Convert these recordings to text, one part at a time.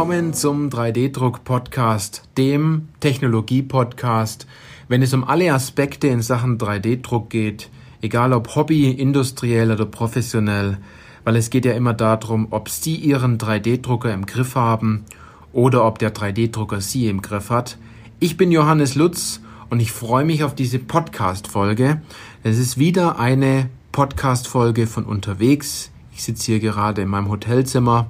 Willkommen zum 3D-Druck-Podcast, dem Technologie-Podcast, wenn es um alle Aspekte in Sachen 3D-Druck geht, egal ob Hobby, industriell oder professionell, weil es geht ja immer darum, ob Sie Ihren 3D-Drucker im Griff haben oder ob der 3D-Drucker Sie im Griff hat. Ich bin Johannes Lutz und ich freue mich auf diese Podcast-Folge. Es ist wieder eine Podcast-Folge von unterwegs. Ich sitze hier gerade in meinem Hotelzimmer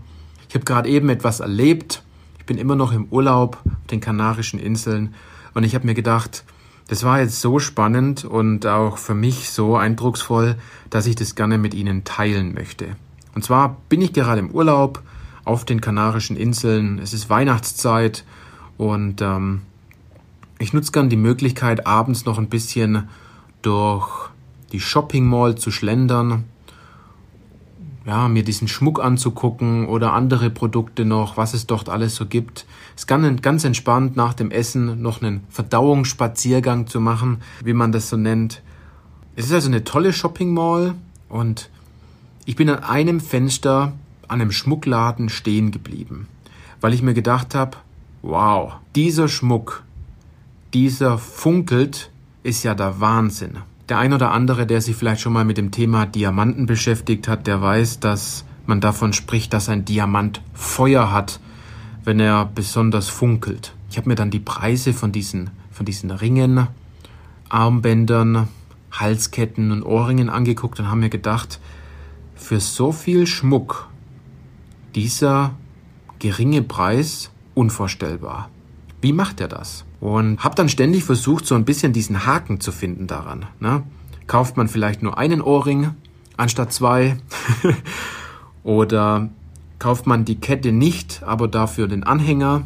ich habe gerade eben etwas erlebt. Ich bin immer noch im Urlaub auf den Kanarischen Inseln und ich habe mir gedacht, das war jetzt so spannend und auch für mich so eindrucksvoll, dass ich das gerne mit Ihnen teilen möchte. Und zwar bin ich gerade im Urlaub auf den Kanarischen Inseln. Es ist Weihnachtszeit und ähm, ich nutze gern die Möglichkeit, abends noch ein bisschen durch die Shopping Mall zu schlendern ja, mir diesen Schmuck anzugucken oder andere Produkte noch, was es dort alles so gibt. Es kann ganz entspannt nach dem Essen noch einen Verdauungsspaziergang zu machen, wie man das so nennt. Es ist also eine tolle Shopping Mall und ich bin an einem Fenster an einem Schmuckladen stehen geblieben, weil ich mir gedacht habe, wow, dieser Schmuck, dieser funkelt, ist ja der Wahnsinn. Der ein oder andere, der sich vielleicht schon mal mit dem Thema Diamanten beschäftigt hat, der weiß, dass man davon spricht, dass ein Diamant Feuer hat, wenn er besonders funkelt. Ich habe mir dann die Preise von diesen, von diesen Ringen, Armbändern, Halsketten und Ohrringen angeguckt und haben mir gedacht, für so viel Schmuck dieser geringe Preis unvorstellbar. Wie macht er das? Und habe dann ständig versucht, so ein bisschen diesen Haken zu finden daran. Ne? Kauft man vielleicht nur einen Ohrring anstatt zwei? Oder kauft man die Kette nicht, aber dafür den Anhänger?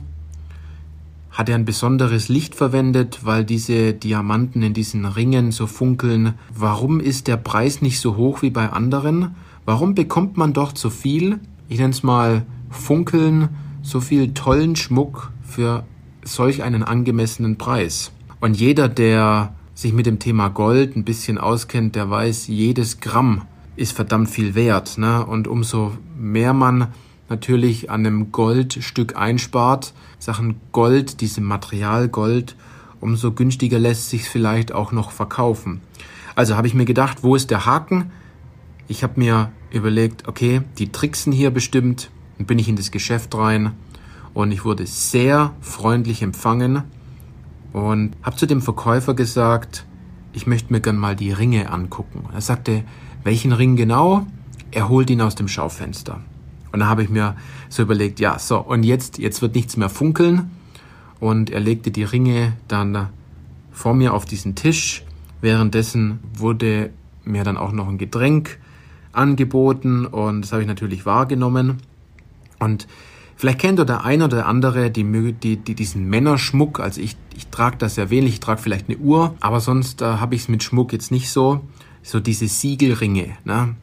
Hat er ein besonderes Licht verwendet, weil diese Diamanten in diesen Ringen so funkeln? Warum ist der Preis nicht so hoch wie bei anderen? Warum bekommt man dort so viel, ich nenne es mal Funkeln, so viel tollen Schmuck für solch einen angemessenen Preis. Und jeder, der sich mit dem Thema Gold ein bisschen auskennt, der weiß, jedes Gramm ist verdammt viel wert. Ne? Und umso mehr man natürlich an einem Goldstück einspart, Sachen Gold, diesem Material Gold, umso günstiger lässt sich vielleicht auch noch verkaufen. Also habe ich mir gedacht, wo ist der Haken? Ich habe mir überlegt, okay, die tricksen hier bestimmt. Dann bin ich in das Geschäft rein und ich wurde sehr freundlich empfangen und habe zu dem Verkäufer gesagt, ich möchte mir gern mal die Ringe angucken. Er sagte, welchen Ring genau? Er holt ihn aus dem Schaufenster. Und da habe ich mir so überlegt, ja, so, und jetzt, jetzt wird nichts mehr funkeln. Und er legte die Ringe dann vor mir auf diesen Tisch. Währenddessen wurde mir dann auch noch ein Getränk angeboten und das habe ich natürlich wahrgenommen. Und Vielleicht kennt ihr der ein oder andere die, die, die diesen Männerschmuck. Also ich, ich trage das sehr wenig, ich trage vielleicht eine Uhr, aber sonst äh, habe ich es mit Schmuck jetzt nicht so. So diese Siegelringe. Ne?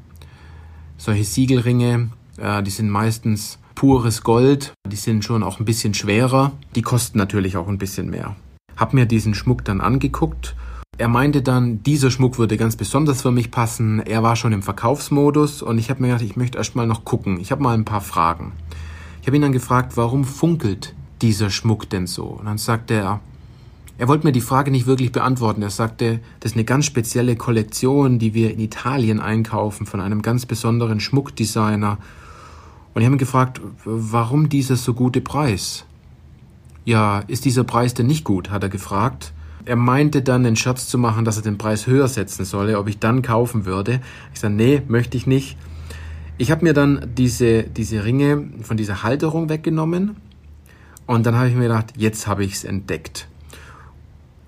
Solche Siegelringe, äh, die sind meistens pures Gold. Die sind schon auch ein bisschen schwerer. Die kosten natürlich auch ein bisschen mehr. Hab mir diesen Schmuck dann angeguckt. Er meinte dann, dieser Schmuck würde ganz besonders für mich passen. Er war schon im Verkaufsmodus und ich habe mir gedacht, ich möchte erst mal noch gucken. Ich habe mal ein paar Fragen. Ich habe ihn dann gefragt, warum funkelt dieser Schmuck denn so? Und dann sagte er, er wollte mir die Frage nicht wirklich beantworten. Er sagte, das ist eine ganz spezielle Kollektion, die wir in Italien einkaufen von einem ganz besonderen Schmuckdesigner. Und ich habe ihn gefragt, warum dieser so gute Preis? Ja, ist dieser Preis denn nicht gut? hat er gefragt. Er meinte dann den Scherz zu machen, dass er den Preis höher setzen solle, ob ich dann kaufen würde. Ich sagte, nee, möchte ich nicht. Ich habe mir dann diese, diese Ringe von dieser Halterung weggenommen und dann habe ich mir gedacht, jetzt habe ich es entdeckt.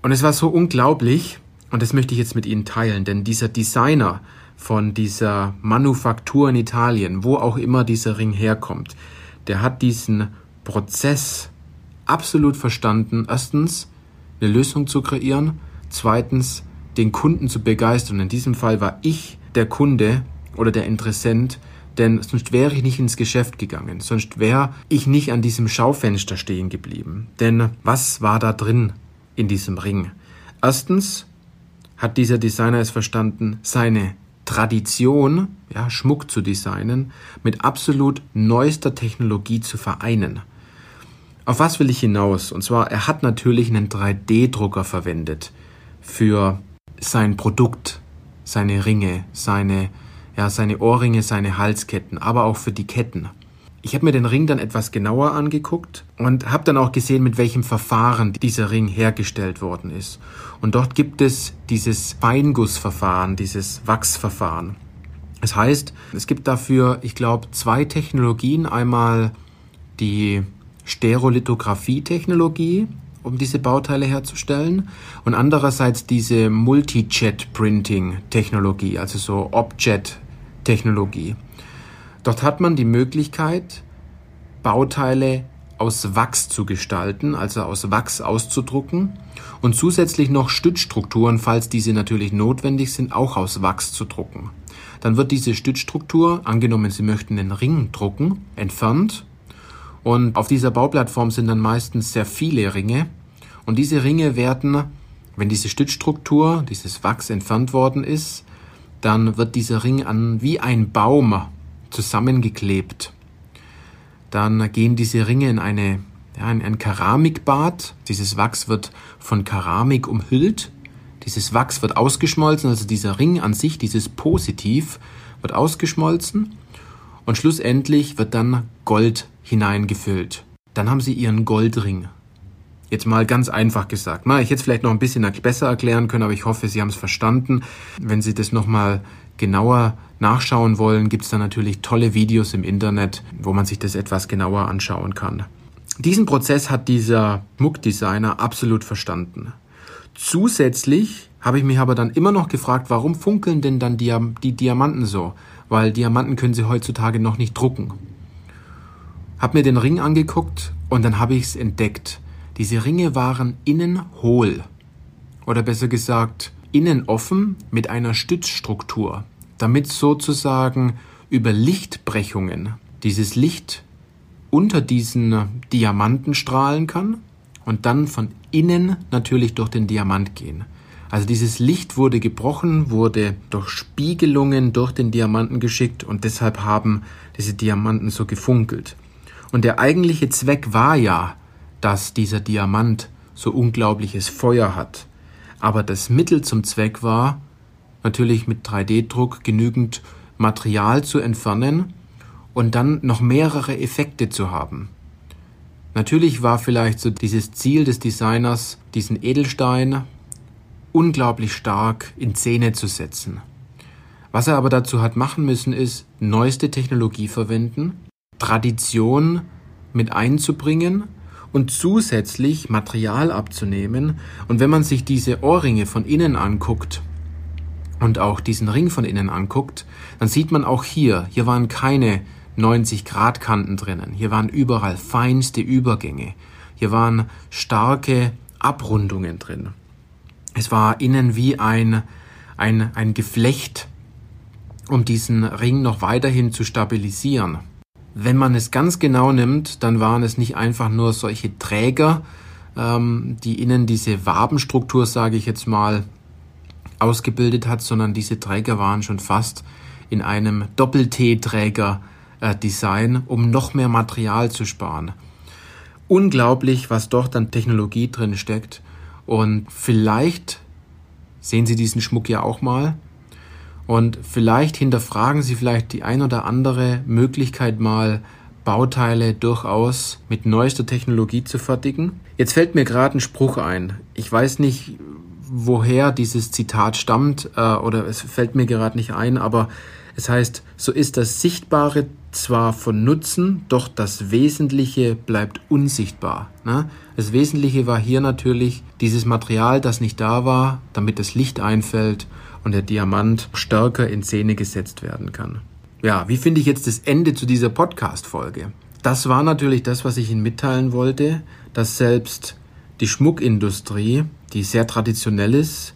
Und es war so unglaublich und das möchte ich jetzt mit Ihnen teilen, denn dieser Designer von dieser Manufaktur in Italien, wo auch immer dieser Ring herkommt, der hat diesen Prozess absolut verstanden. Erstens, eine Lösung zu kreieren. Zweitens, den Kunden zu begeistern. In diesem Fall war ich der Kunde oder der Interessent, denn sonst wäre ich nicht ins Geschäft gegangen, sonst wäre ich nicht an diesem Schaufenster stehen geblieben. Denn was war da drin in diesem Ring? Erstens hat dieser Designer es verstanden, seine Tradition, ja, Schmuck zu designen, mit absolut neuester Technologie zu vereinen. Auf was will ich hinaus? Und zwar, er hat natürlich einen 3D-Drucker verwendet für sein Produkt, seine Ringe, seine, ja, seine Ohrringe, seine Halsketten, aber auch für die Ketten. Ich habe mir den Ring dann etwas genauer angeguckt und habe dann auch gesehen, mit welchem Verfahren dieser Ring hergestellt worden ist. Und dort gibt es dieses Feingussverfahren, dieses Wachsverfahren. Das heißt, es gibt dafür, ich glaube, zwei Technologien. Einmal die Stereolithografie-Technologie, um diese Bauteile herzustellen, und andererseits diese Multi-Jet-Printing-Technologie, also so Objet-Technologie. Dort hat man die Möglichkeit, Bauteile aus Wachs zu gestalten, also aus Wachs auszudrucken und zusätzlich noch Stützstrukturen, falls diese natürlich notwendig sind, auch aus Wachs zu drucken. Dann wird diese Stützstruktur, angenommen Sie möchten den Ring drucken, entfernt und auf dieser Bauplattform sind dann meistens sehr viele Ringe und diese Ringe werden, wenn diese Stützstruktur, dieses Wachs entfernt worden ist, dann wird dieser Ring an wie ein Baum zusammengeklebt. Dann gehen diese Ringe in eine ja, in ein Keramikbad. Dieses Wachs wird von Keramik umhüllt. Dieses Wachs wird ausgeschmolzen, also dieser Ring an sich, dieses Positiv, wird ausgeschmolzen. Und schlussendlich wird dann Gold hineingefüllt. Dann haben Sie Ihren Goldring. Jetzt mal ganz einfach gesagt. Na, ich hätte es vielleicht noch ein bisschen besser erklären können, aber ich hoffe, Sie haben es verstanden. Wenn Sie das nochmal genauer nachschauen wollen, gibt es da natürlich tolle Videos im Internet, wo man sich das etwas genauer anschauen kann. Diesen Prozess hat dieser Muckdesigner absolut verstanden. Zusätzlich habe ich mich aber dann immer noch gefragt, warum funkeln denn dann die, die Diamanten so? Weil Diamanten können sie heutzutage noch nicht drucken. Hab mir den Ring angeguckt und dann habe ich es entdeckt. Diese Ringe waren innen hohl. Oder besser gesagt, innen offen mit einer Stützstruktur, damit sozusagen über Lichtbrechungen dieses Licht unter diesen Diamanten strahlen kann und dann von innen natürlich durch den Diamant gehen. Also dieses Licht wurde gebrochen, wurde durch Spiegelungen durch den Diamanten geschickt und deshalb haben diese Diamanten so gefunkelt. Und der eigentliche Zweck war ja, dass dieser Diamant so unglaubliches Feuer hat. Aber das Mittel zum Zweck war, natürlich mit 3D-Druck genügend Material zu entfernen und dann noch mehrere Effekte zu haben. Natürlich war vielleicht so dieses Ziel des Designers, diesen Edelstein unglaublich stark in Szene zu setzen. Was er aber dazu hat machen müssen, ist neueste Technologie verwenden, Tradition mit einzubringen und zusätzlich Material abzunehmen. Und wenn man sich diese Ohrringe von innen anguckt und auch diesen Ring von innen anguckt, dann sieht man auch hier, hier waren keine 90 Grad Kanten drinnen. Hier waren überall feinste Übergänge. Hier waren starke Abrundungen drin. Es war innen wie ein, ein, ein Geflecht, um diesen Ring noch weiterhin zu stabilisieren. Wenn man es ganz genau nimmt, dann waren es nicht einfach nur solche Träger, ähm, die innen diese Wabenstruktur, sage ich jetzt mal, ausgebildet hat, sondern diese Träger waren schon fast in einem Doppel-T-Träger äh, um noch mehr Material zu sparen. Unglaublich, was doch dann Technologie drin steckt. Und vielleicht sehen Sie diesen Schmuck ja auch mal. Und vielleicht hinterfragen Sie vielleicht die ein oder andere Möglichkeit mal, Bauteile durchaus mit neuester Technologie zu fertigen. Jetzt fällt mir gerade ein Spruch ein. Ich weiß nicht, woher dieses Zitat stammt, äh, oder es fällt mir gerade nicht ein, aber es heißt, so ist das Sichtbare zwar von Nutzen, doch das Wesentliche bleibt unsichtbar. Ne? Das Wesentliche war hier natürlich dieses Material, das nicht da war, damit das Licht einfällt und der Diamant stärker in Szene gesetzt werden kann. Ja, wie finde ich jetzt das Ende zu dieser Podcast-Folge? Das war natürlich das, was ich Ihnen mitteilen wollte, dass selbst die Schmuckindustrie, die sehr traditionell ist,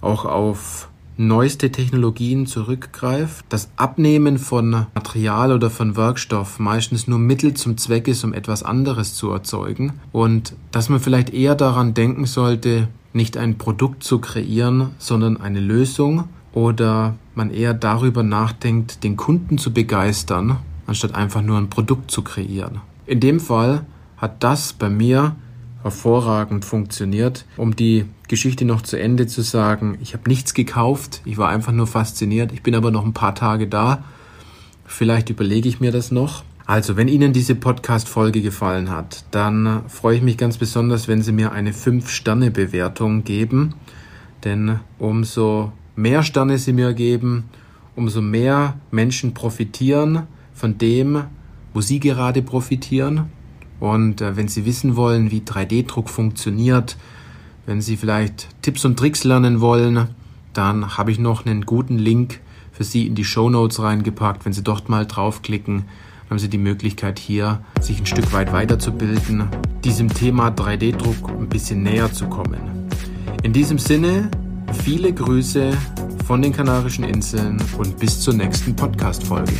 auch auf neueste Technologien zurückgreift, das Abnehmen von Material oder von Werkstoff meistens nur Mittel zum Zweck ist, um etwas anderes zu erzeugen und dass man vielleicht eher daran denken sollte, nicht ein Produkt zu kreieren, sondern eine Lösung oder man eher darüber nachdenkt, den Kunden zu begeistern, anstatt einfach nur ein Produkt zu kreieren. In dem Fall hat das bei mir hervorragend funktioniert. Um die Geschichte noch zu Ende zu sagen, ich habe nichts gekauft, ich war einfach nur fasziniert. Ich bin aber noch ein paar Tage da. Vielleicht überlege ich mir das noch. Also, wenn Ihnen diese Podcast-Folge gefallen hat, dann freue ich mich ganz besonders, wenn Sie mir eine 5-Sterne-Bewertung geben. Denn umso mehr Sterne Sie mir geben, umso mehr Menschen profitieren von dem, wo Sie gerade profitieren. Und äh, wenn Sie wissen wollen, wie 3D-Druck funktioniert, wenn Sie vielleicht Tipps und Tricks lernen wollen, dann habe ich noch einen guten Link für Sie in die Show Notes reingepackt. Wenn Sie dort mal draufklicken, haben Sie die Möglichkeit hier, sich ein Stück weit weiterzubilden, diesem Thema 3D-Druck ein bisschen näher zu kommen. In diesem Sinne, viele Grüße von den Kanarischen Inseln und bis zur nächsten Podcast-Folge.